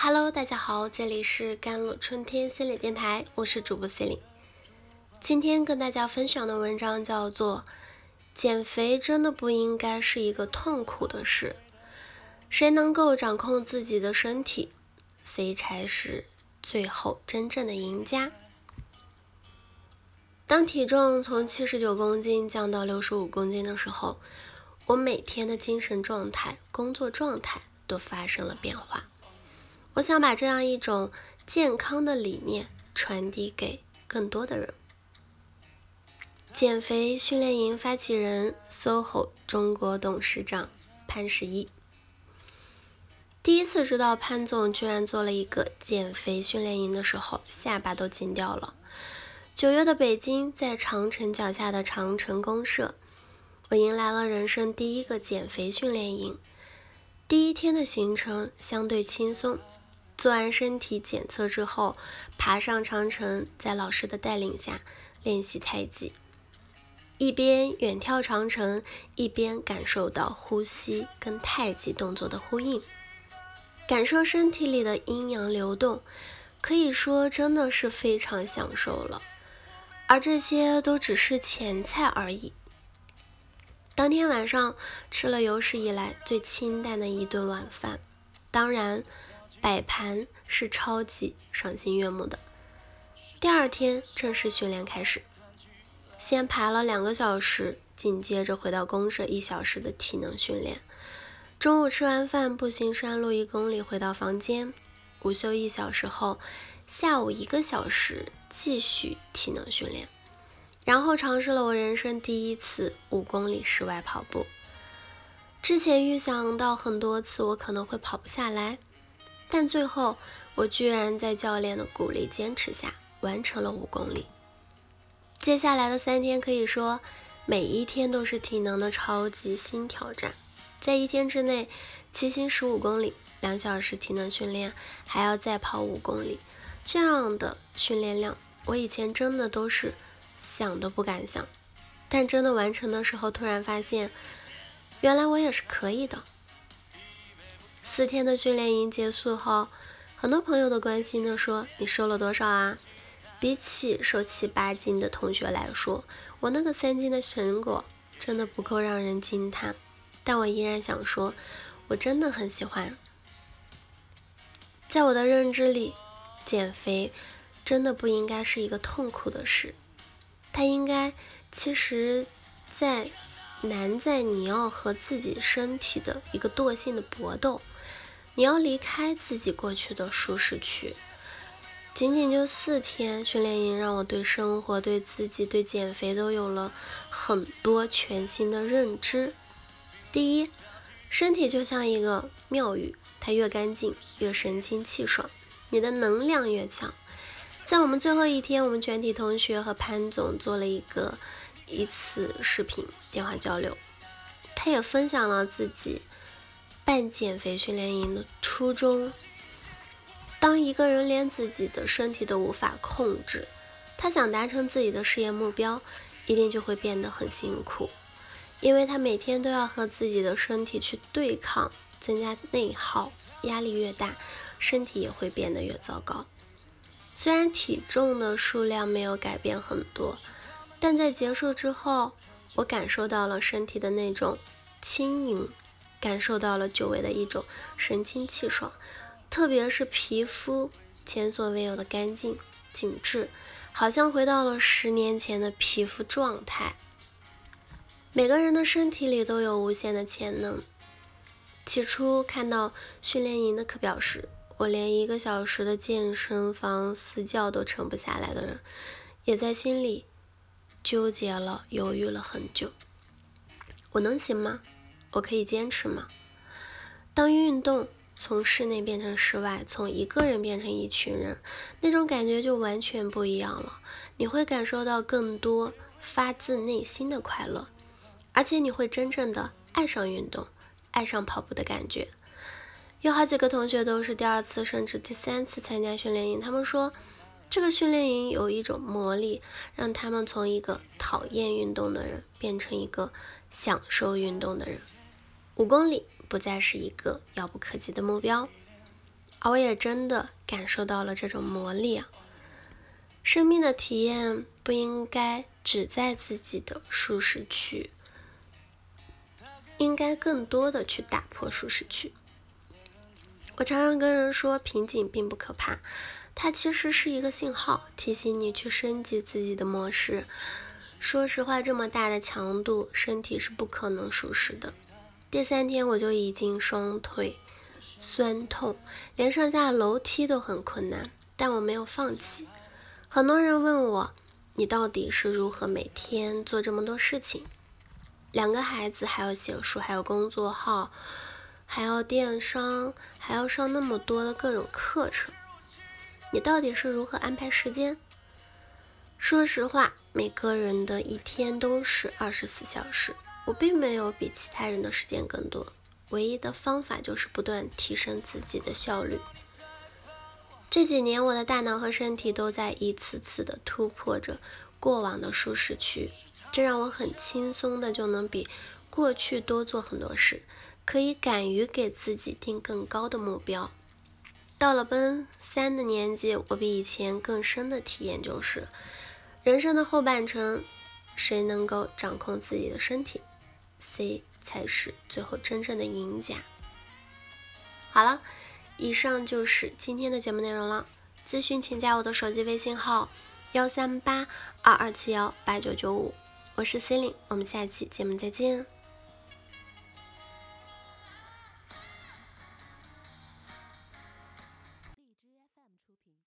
Hello，大家好，这里是甘露春天心理电台，我是主播 Celine。今天跟大家分享的文章叫做《减肥真的不应该是一个痛苦的事》，谁能够掌控自己的身体，谁才是最后真正的赢家。当体重从七十九公斤降到六十五公斤的时候，我每天的精神状态、工作状态都发生了变化。我想把这样一种健康的理念传递给更多的人。减肥训练营发起人，SOHO 中国董事长潘石屹。第一次知道潘总居然做了一个减肥训练营的时候，下巴都惊掉了。九月的北京，在长城脚下的长城公社，我迎来了人生第一个减肥训练营。第一天的行程相对轻松。做完身体检测之后，爬上长城，在老师的带领下练习太极，一边远眺长城，一边感受到呼吸跟太极动作的呼应，感受身体里的阴阳流动，可以说真的是非常享受了。而这些都只是前菜而已。当天晚上吃了有史以来最清淡的一顿晚饭，当然。摆盘是超级赏心悦目的。第二天正式训练开始，先爬了两个小时，紧接着回到公社一小时的体能训练。中午吃完饭，步行山路一公里回到房间。午休一小时后，下午一个小时继续体能训练，然后尝试了我人生第一次五公里室外跑步。之前预想到很多次我可能会跑不下来。但最后，我居然在教练的鼓励、坚持下完成了五公里。接下来的三天可以说每一天都是体能的超级新挑战。在一天之内骑行十五公里，两小时体能训练，还要再跑五公里，这样的训练量，我以前真的都是想都不敢想。但真的完成的时候，突然发现，原来我也是可以的。四天的训练营结束后，很多朋友都关心的说：“你瘦了多少啊？”比起瘦七八斤的同学来说，我那个三斤的成果真的不够让人惊叹。但我依然想说，我真的很喜欢。在我的认知里，减肥真的不应该是一个痛苦的事，它应该其实，在难在你要和自己身体的一个惰性的搏斗。你要离开自己过去的舒适区，仅仅就四天训练营，让我对生活、对自己、对减肥都有了很多全新的认知。第一，身体就像一个庙宇，它越干净越神清气爽，你的能量越强。在我们最后一天，我们全体同学和潘总做了一个一次视频电话交流，他也分享了自己。办减肥训练营的初衷：当一个人连自己的身体都无法控制，他想达成自己的事业目标，一定就会变得很辛苦，因为他每天都要和自己的身体去对抗，增加内耗，压力越大，身体也会变得越糟糕。虽然体重的数量没有改变很多，但在结束之后，我感受到了身体的那种轻盈。感受到了久违的一种神清气爽，特别是皮肤前所未有的干净紧致，好像回到了十年前的皮肤状态。每个人的身体里都有无限的潜能。起初看到训练营的课表时，我连一个小时的健身房私教都撑不下来的人，也在心里纠结了、犹豫了很久。我能行吗？我可以坚持吗？当运动从室内变成室外，从一个人变成一群人，那种感觉就完全不一样了。你会感受到更多发自内心的快乐，而且你会真正的爱上运动，爱上跑步的感觉。有好几个同学都是第二次甚至第三次参加训练营，他们说这个训练营有一种魔力，让他们从一个讨厌运动的人变成一个享受运动的人。五公里不再是一个遥不可及的目标，而我也真的感受到了这种魔力啊！生命的体验不应该只在自己的舒适区，应该更多的去打破舒适区。我常常跟人说，瓶颈并不可怕，它其实是一个信号，提醒你去升级自己的模式。说实话，这么大的强度，身体是不可能舒适的。第三天我就已经双腿酸痛，连上下楼梯都很困难，但我没有放弃。很多人问我，你到底是如何每天做这么多事情？两个孩子，还要写书，还有工作号，还要电商，还要上那么多的各种课程，你到底是如何安排时间？说实话，每个人的一天都是二十四小时。我并没有比其他人的时间更多，唯一的方法就是不断提升自己的效率。这几年，我的大脑和身体都在一次次的突破着过往的舒适区，这让我很轻松的就能比过去多做很多事，可以敢于给自己定更高的目标。到了奔三的年纪，我比以前更深的体验就是，人生的后半程，谁能够掌控自己的身体？C 才是最后真正的赢家。好了，以上就是今天的节目内容了。咨询请加我的手机微信号：幺三八二二七幺八九九五，我是 C e l i n e 我们下期节目再见。